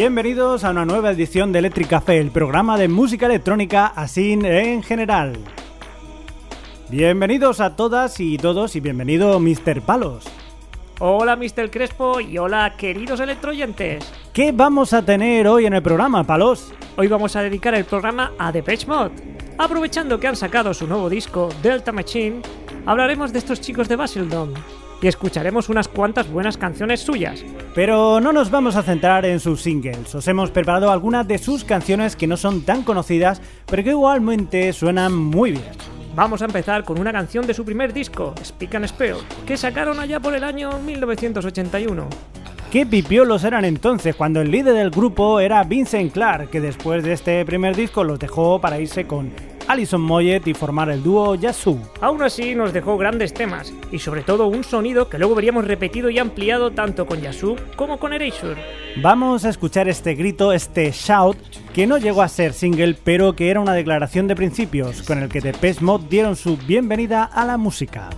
Bienvenidos a una nueva edición de Electric Café, el programa de música electrónica así en general. Bienvenidos a todas y todos y bienvenido Mr. Palos. Hola Mr. Crespo y hola queridos electroyentes. ¿Qué vamos a tener hoy en el programa, Palos? Hoy vamos a dedicar el programa a Depeche Mode. Aprovechando que han sacado su nuevo disco, Delta Machine, hablaremos de estos chicos de Basildon y escucharemos unas cuantas buenas canciones suyas. Pero no nos vamos a centrar en sus singles, os hemos preparado algunas de sus canciones que no son tan conocidas, pero que igualmente suenan muy bien. Vamos a empezar con una canción de su primer disco, Speak and Spell, que sacaron allá por el año 1981. ¿Qué pipiolos eran entonces cuando el líder del grupo era Vincent Clark, que después de este primer disco los dejó para irse con Alison Moyet y formar el dúo Yazoo. Aún así nos dejó grandes temas y sobre todo un sonido que luego veríamos repetido y ampliado tanto con Yazoo como con Erasure. Vamos a escuchar este grito, este shout, que no llegó a ser single pero que era una declaración de principios con el que The Mode dieron su bienvenida a la música.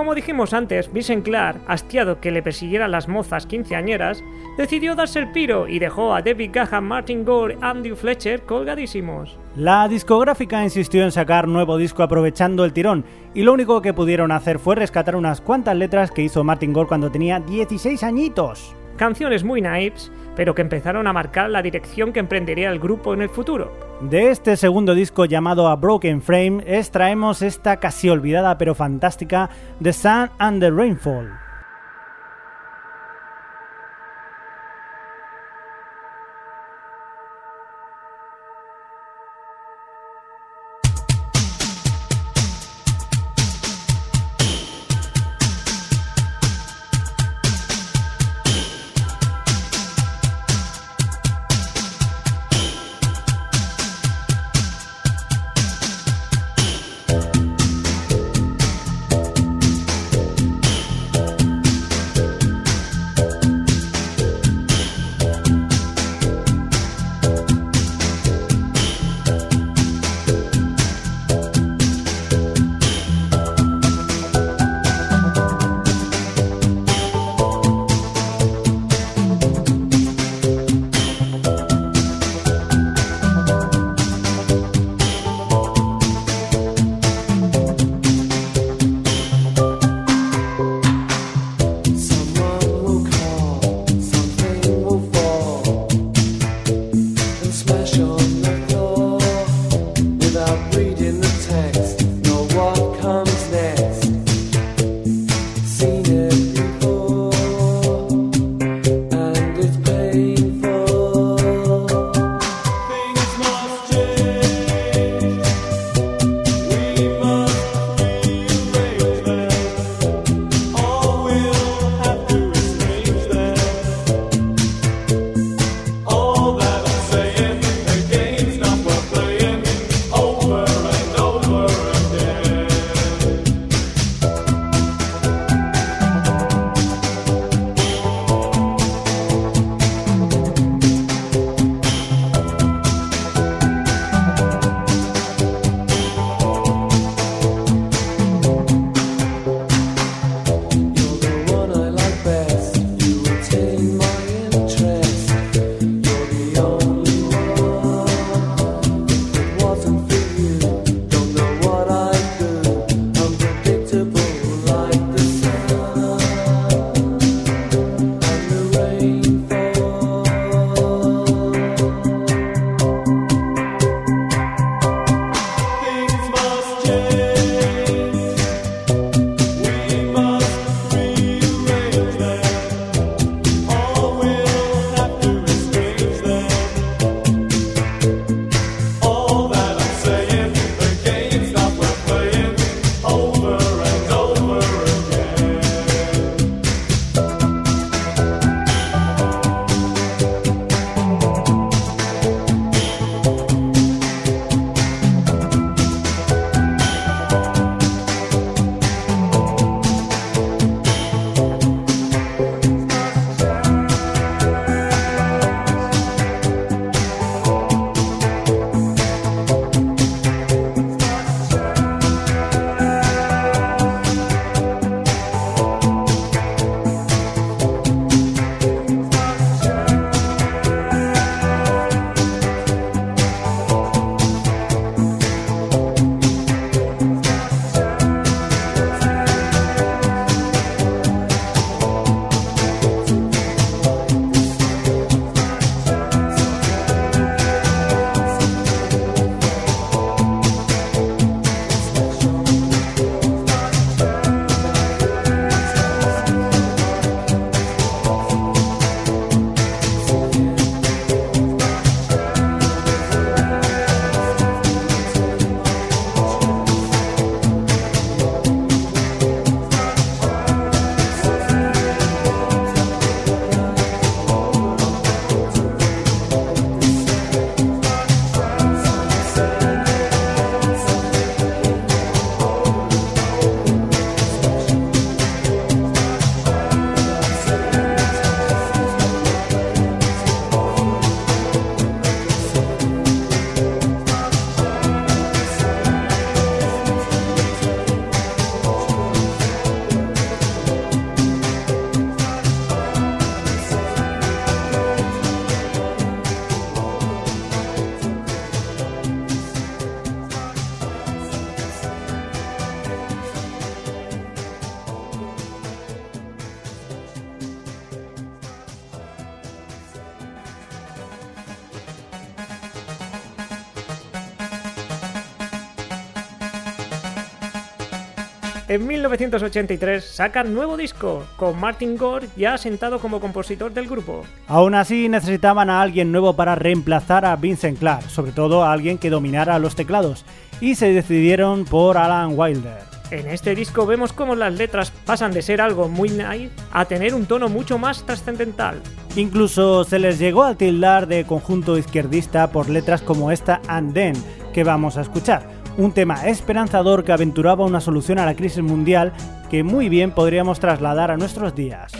Como dijimos antes, Vincent Clark, hastiado que le persiguieran las mozas quinceañeras, decidió darse el piro y dejó a David Gahan, Martin Gore Andy Fletcher colgadísimos. La discográfica insistió en sacar nuevo disco aprovechando el tirón, y lo único que pudieron hacer fue rescatar unas cuantas letras que hizo Martin Gore cuando tenía 16 añitos. Canciones muy naifs, pero que empezaron a marcar la dirección que emprendería el grupo en el futuro. De este segundo disco llamado A Broken Frame extraemos esta casi olvidada pero fantástica The Sun and the Rainfall. En 1983 sacan nuevo disco, con Martin Gore ya sentado como compositor del grupo. Aún así necesitaban a alguien nuevo para reemplazar a Vincent Clark, sobre todo a alguien que dominara los teclados, y se decidieron por Alan Wilder. En este disco vemos cómo las letras pasan de ser algo muy naive a tener un tono mucho más trascendental. Incluso se les llegó a tildar de conjunto izquierdista por letras como esta And Then, que vamos a escuchar un tema esperanzador que aventuraba una solución a la crisis mundial que muy bien podríamos trasladar a nuestros días.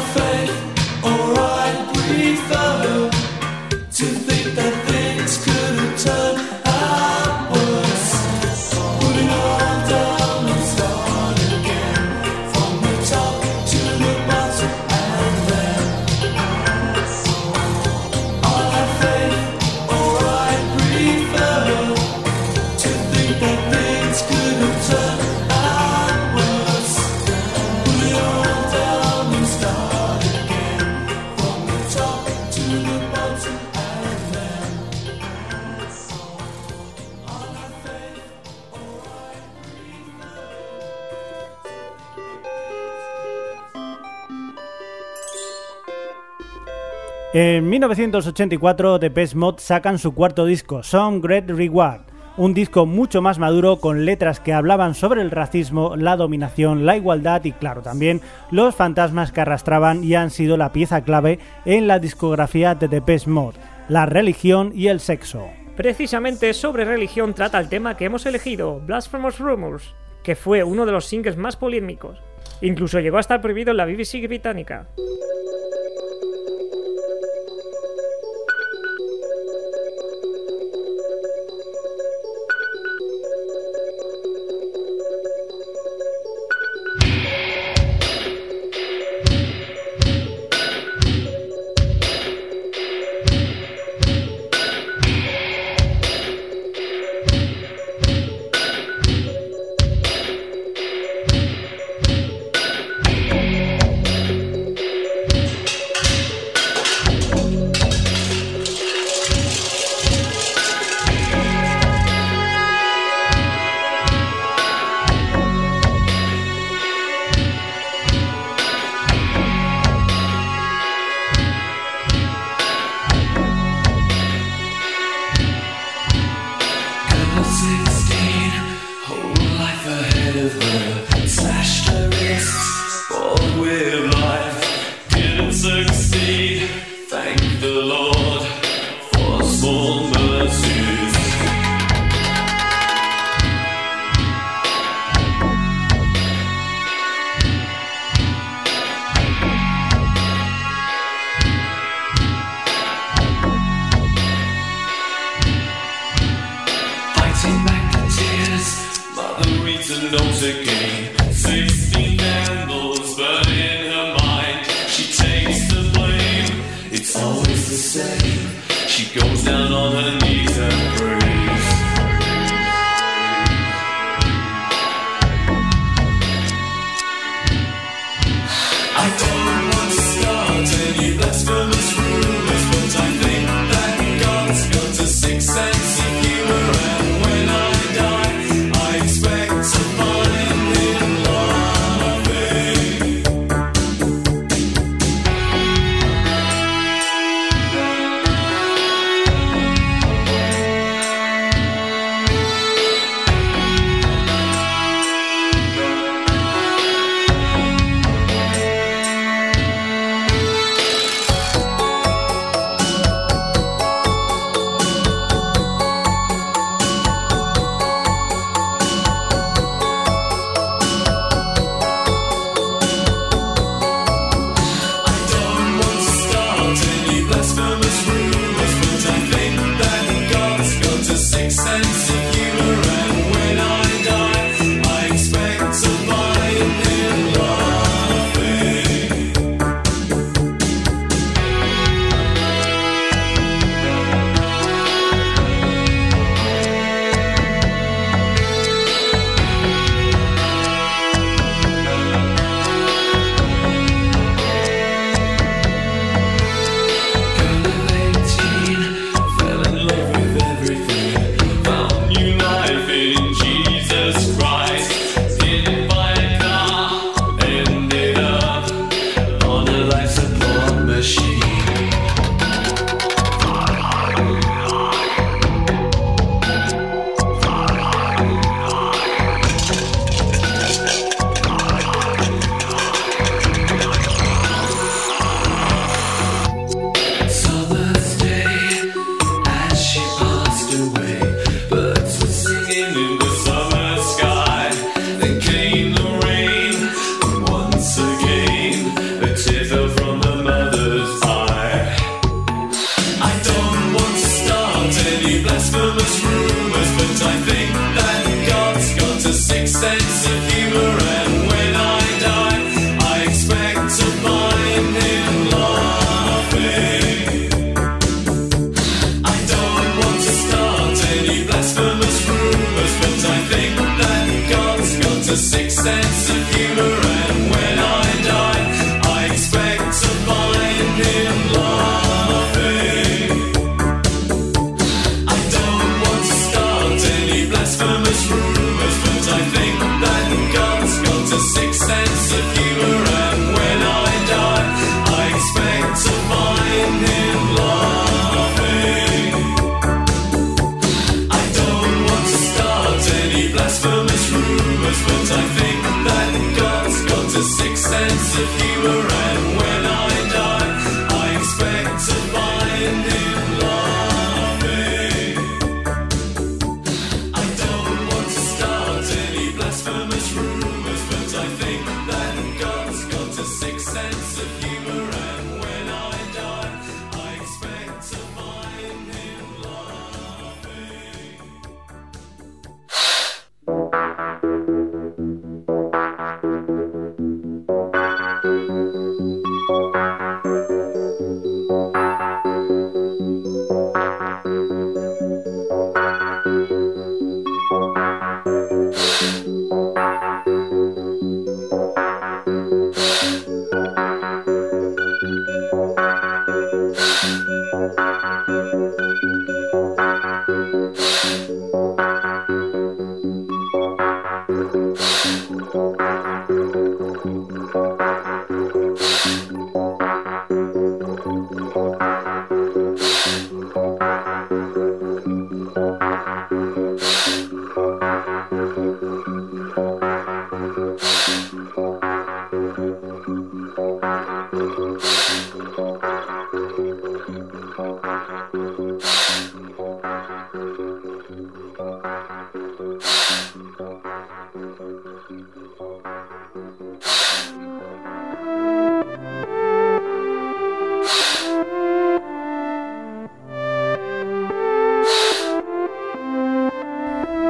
felt En 1984, The Best Mod sacan su cuarto disco, Some Great Reward, un disco mucho más maduro con letras que hablaban sobre el racismo, la dominación, la igualdad y claro también los fantasmas que arrastraban y han sido la pieza clave en la discografía de The Best Mod, la religión y el sexo. Precisamente sobre religión trata el tema que hemos elegido, Blasphemous Rumors, que fue uno de los singles más polémicos. Incluso llegó a estar prohibido en la BBC británica.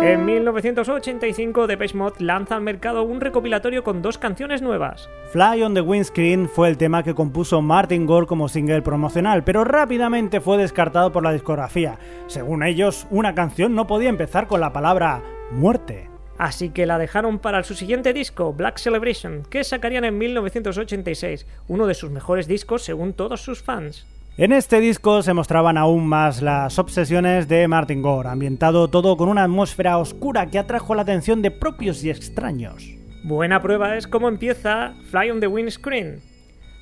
En 1985, Depeche Mode lanza al mercado un recopilatorio con dos canciones nuevas. Fly on the Windscreen fue el tema que compuso Martin Gore como single promocional, pero rápidamente fue descartado por la discografía. Según ellos, una canción no podía empezar con la palabra muerte. Así que la dejaron para su siguiente disco, Black Celebration, que sacarían en 1986, uno de sus mejores discos según todos sus fans. En este disco se mostraban aún más las obsesiones de Martin Gore, ambientado todo con una atmósfera oscura que atrajo la atención de propios y extraños. Buena prueba es cómo empieza Fly on the Windscreen.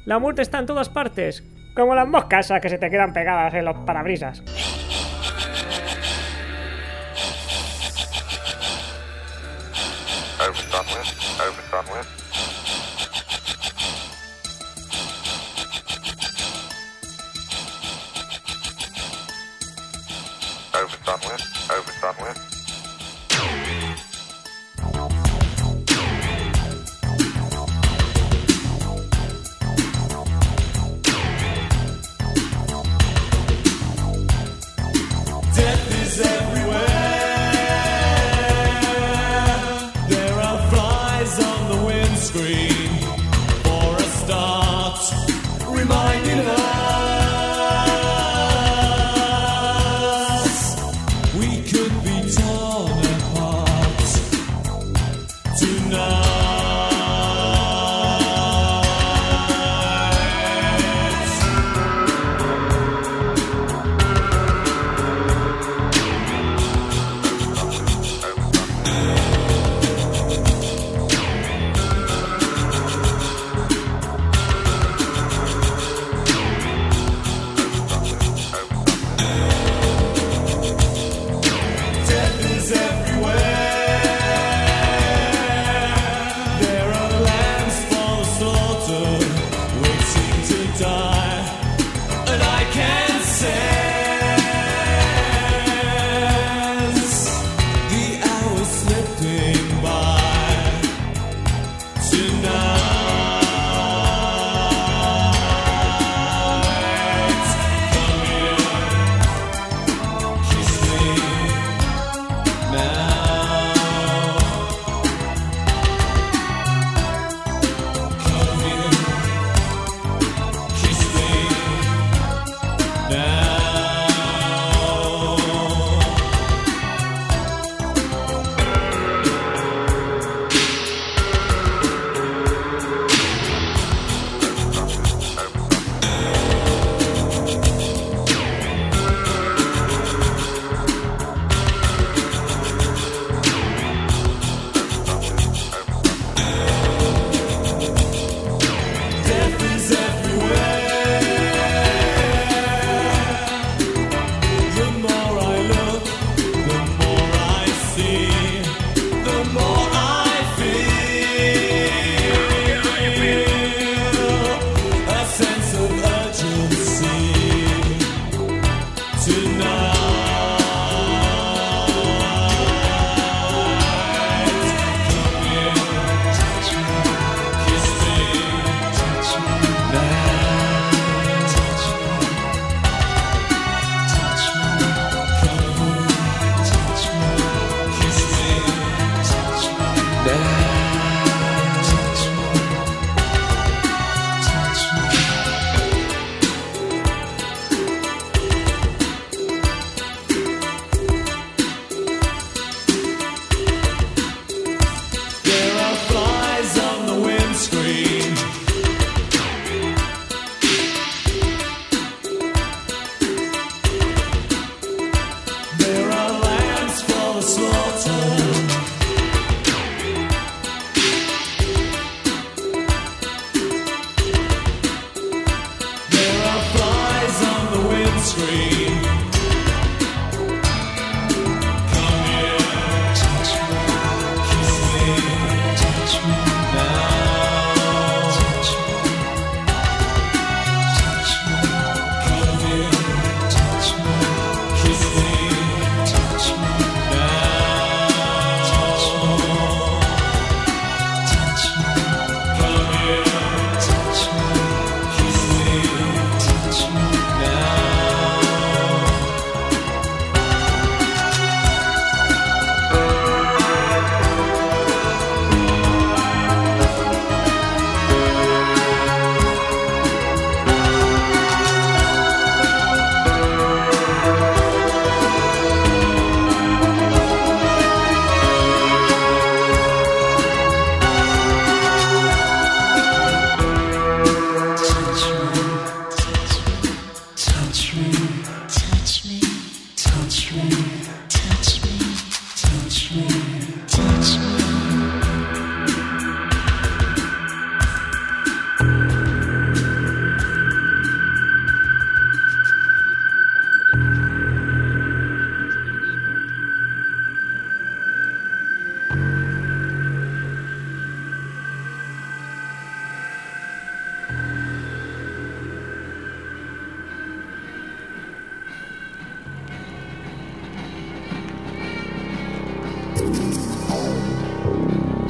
La muerte está en todas partes, como las moscas que se te quedan pegadas en los parabrisas.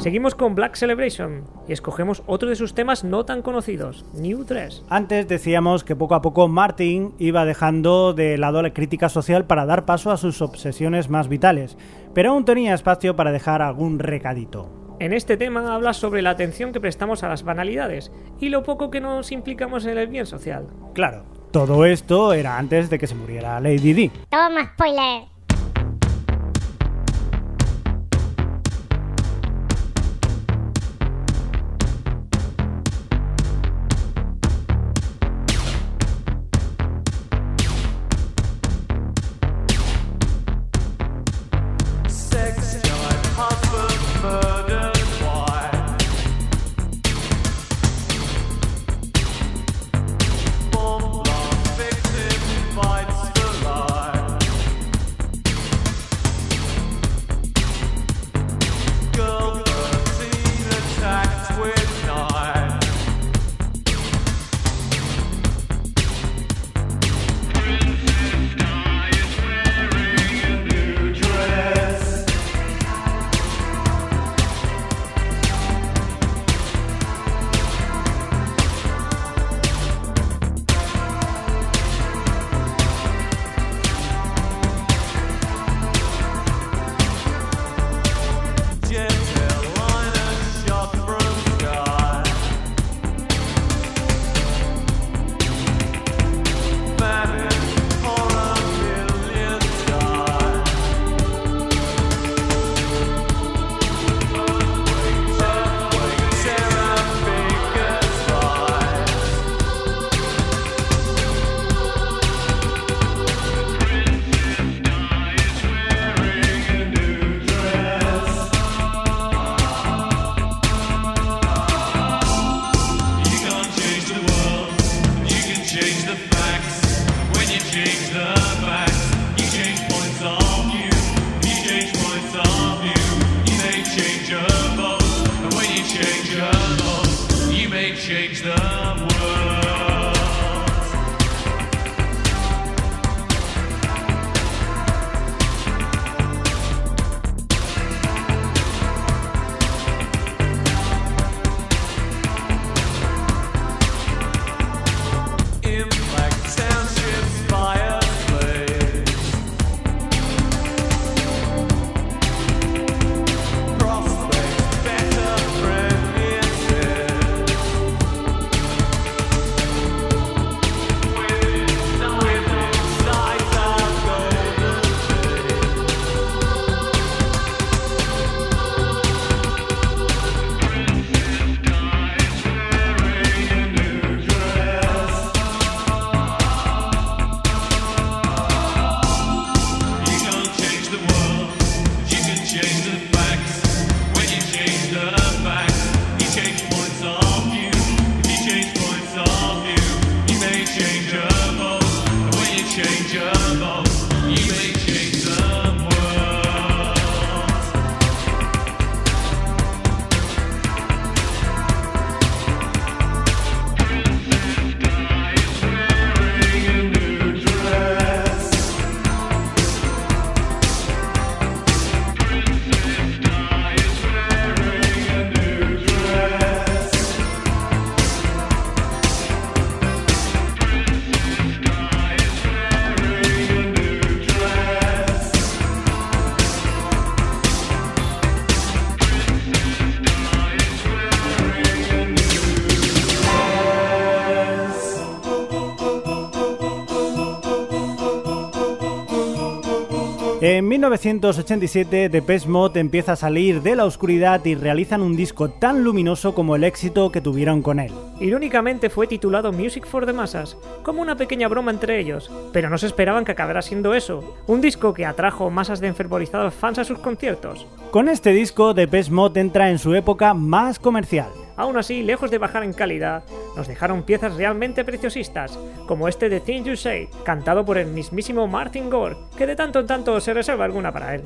Seguimos con Black Celebration y escogemos otro de sus temas no tan conocidos, New 3. Antes decíamos que poco a poco Martin iba dejando de lado la crítica social para dar paso a sus obsesiones más vitales, pero aún tenía espacio para dejar algún recadito. En este tema habla sobre la atención que prestamos a las banalidades y lo poco que nos implicamos en el bien social. Claro, todo esto era antes de que se muriera Lady D. Toma, spoiler. 1987, Depeche Mode empieza a salir de la oscuridad y realizan un disco tan luminoso como el éxito que tuvieron con él. Irónicamente fue titulado Music for the Masses, como una pequeña broma entre ellos, pero no se esperaban que acabara siendo eso, un disco que atrajo masas de enfervorizados fans a sus conciertos. Con este disco, Depeche Mode entra en su época más comercial. Aún así, lejos de bajar en calidad, nos dejaron piezas realmente preciosistas, como este de Things You Say, cantado por el mismísimo Martin Gore, que de tanto en tanto se reserva alguna para él.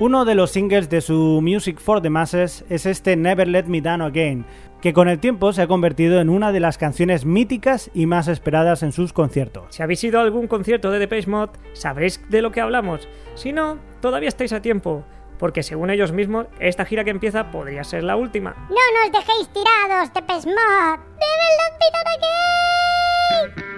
Uno de los singles de su Music for the Masses es este Never Let Me Down Again, que con el tiempo se ha convertido en una de las canciones míticas y más esperadas en sus conciertos. Si habéis ido a algún concierto de Depeche Mode, sabréis de lo que hablamos. Si no, todavía estáis a tiempo, porque según ellos mismos, esta gira que empieza podría ser la última. No nos dejéis tirados, Depeche Mode. Never let me down again.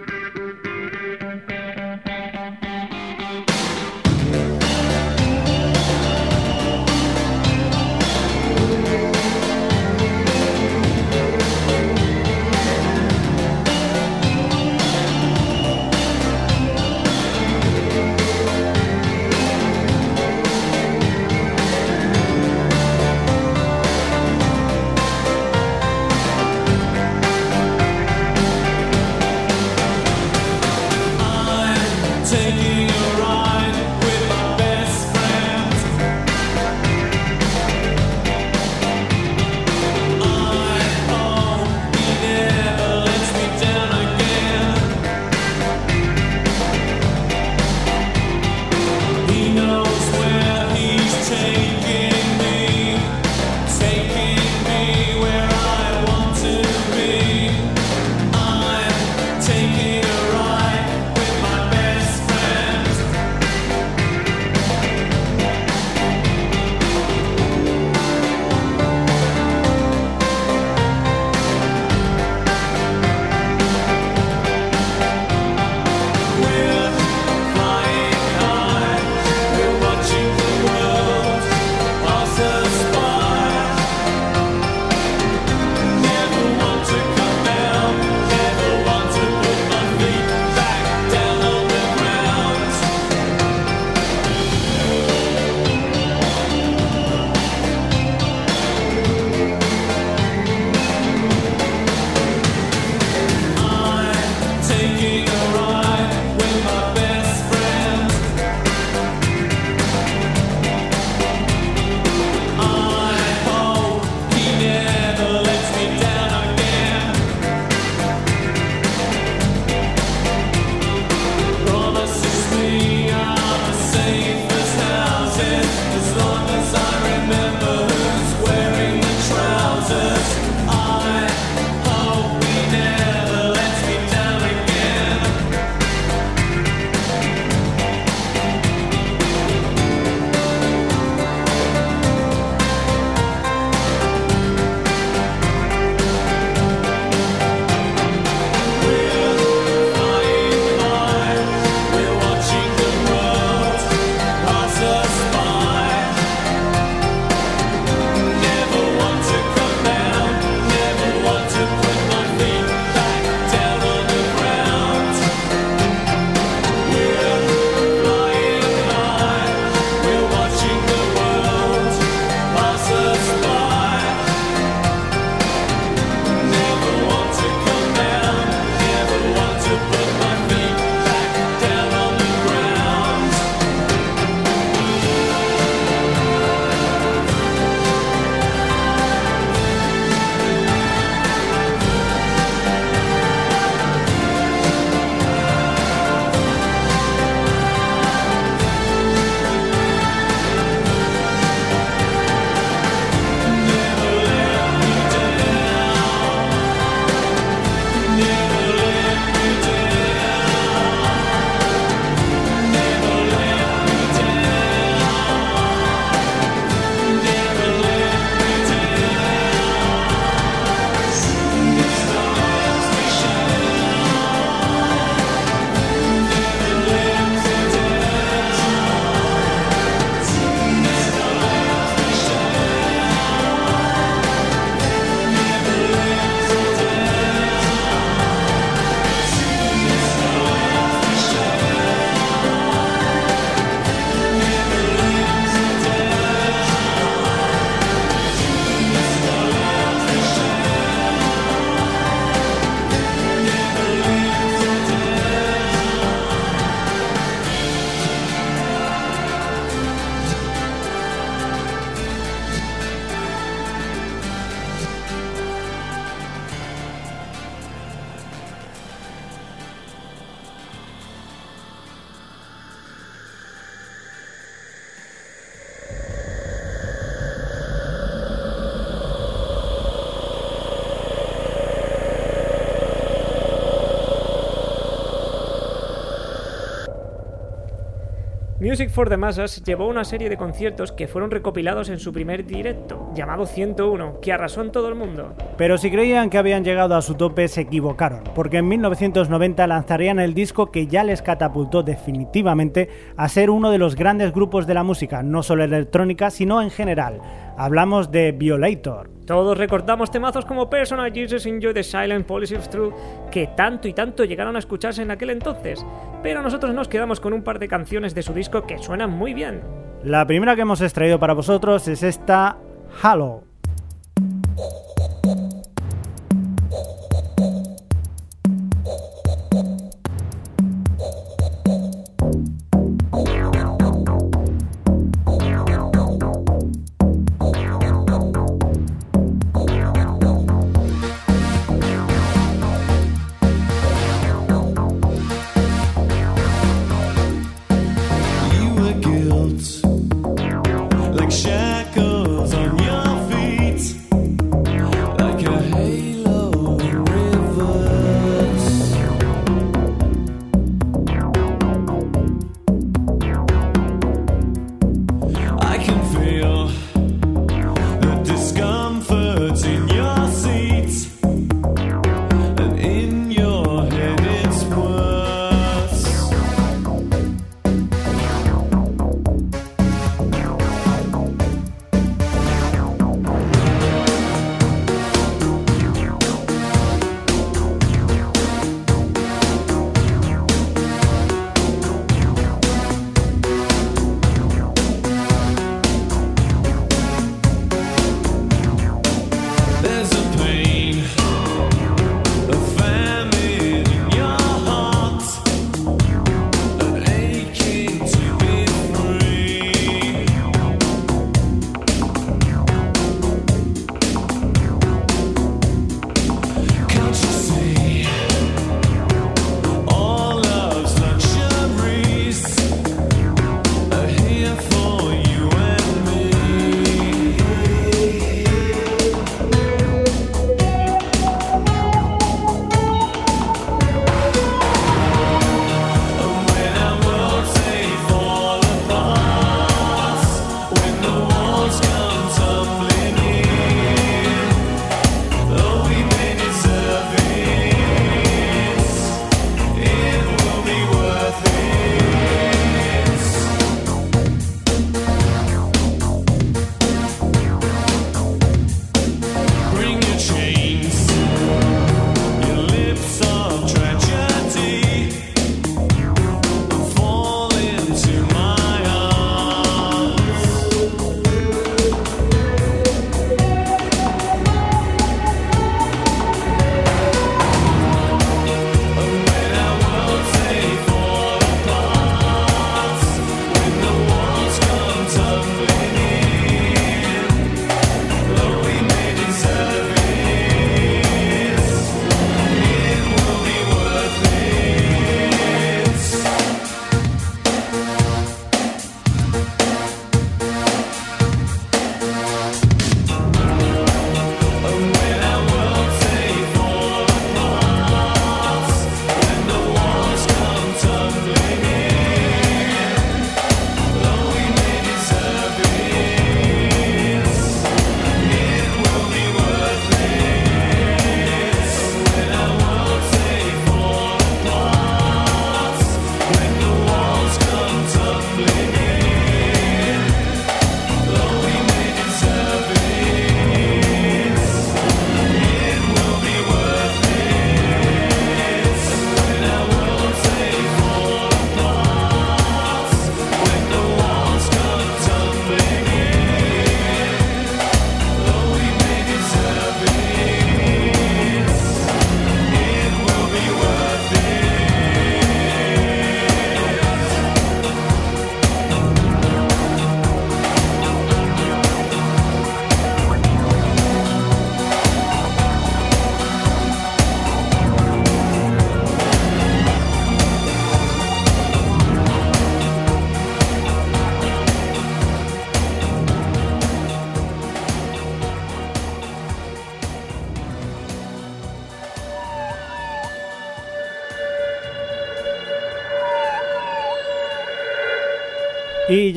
Music for the Masses llevó una serie de conciertos que fueron recopilados en su primer directo, llamado 101, que arrasó en todo el mundo. Pero si creían que habían llegado a su tope, se equivocaron, porque en 1990 lanzarían el disco que ya les catapultó definitivamente a ser uno de los grandes grupos de la música, no solo electrónica, sino en general. Hablamos de Violator. Todos recordamos temazos como Personal Jesus Enjoy the Silent Policy of Truth, que tanto y tanto llegaron a escucharse en aquel entonces, pero nosotros nos quedamos con un par de canciones de su disco que suenan muy bien. La primera que hemos extraído para vosotros es esta Halo.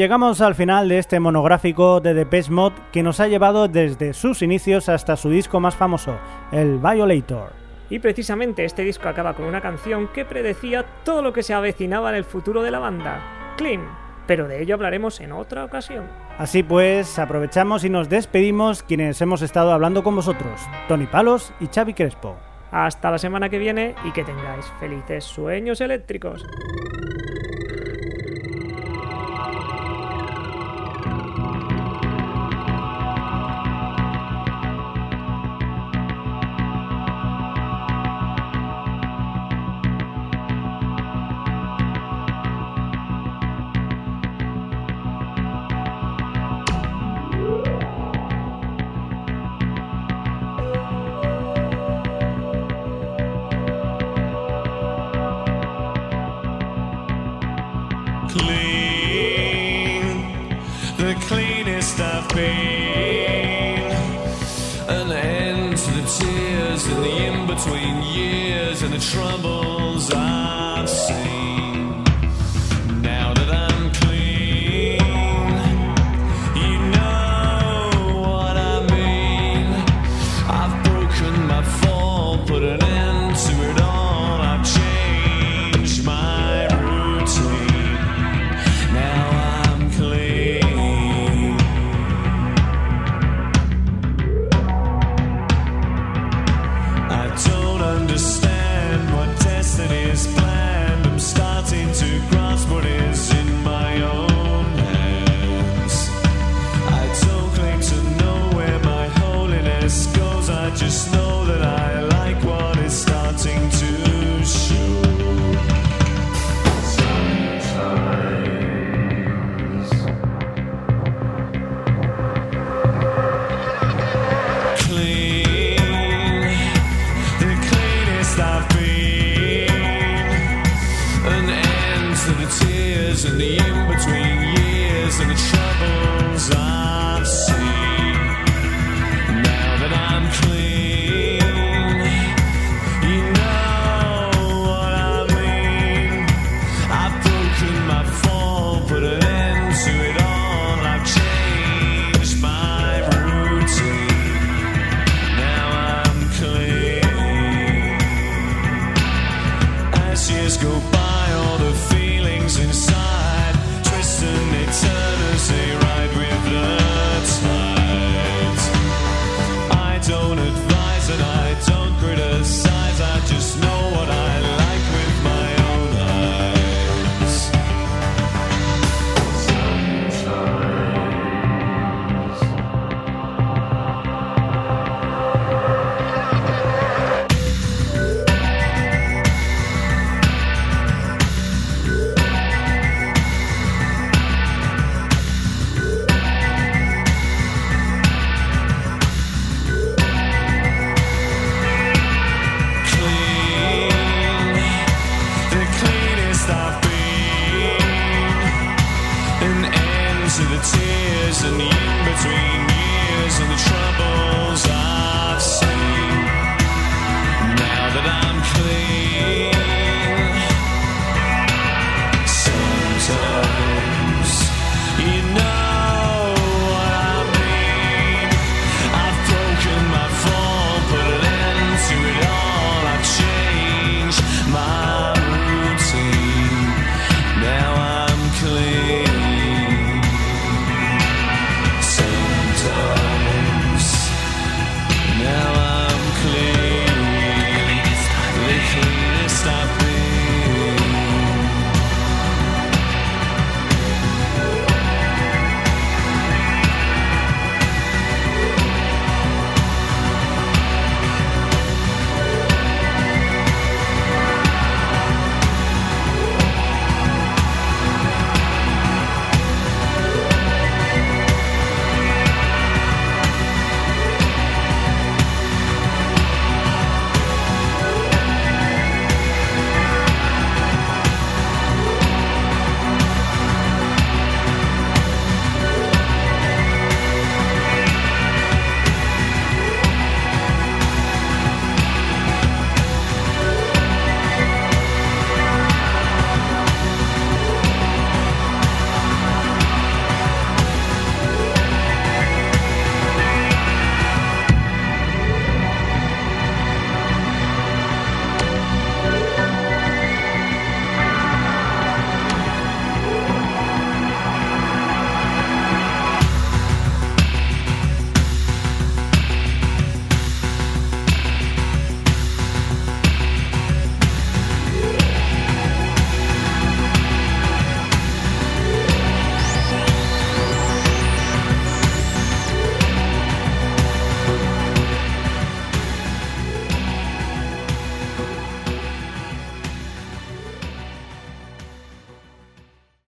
Llegamos al final de este monográfico de Depeche Mode que nos ha llevado desde sus inicios hasta su disco más famoso, el Violator. Y precisamente este disco acaba con una canción que predecía todo lo que se avecinaba en el futuro de la banda, Clean. Pero de ello hablaremos en otra ocasión. Así pues, aprovechamos y nos despedimos quienes hemos estado hablando con vosotros, Tony Palos y Xavi Crespo. Hasta la semana que viene y que tengáis felices sueños eléctricos. and the troubles I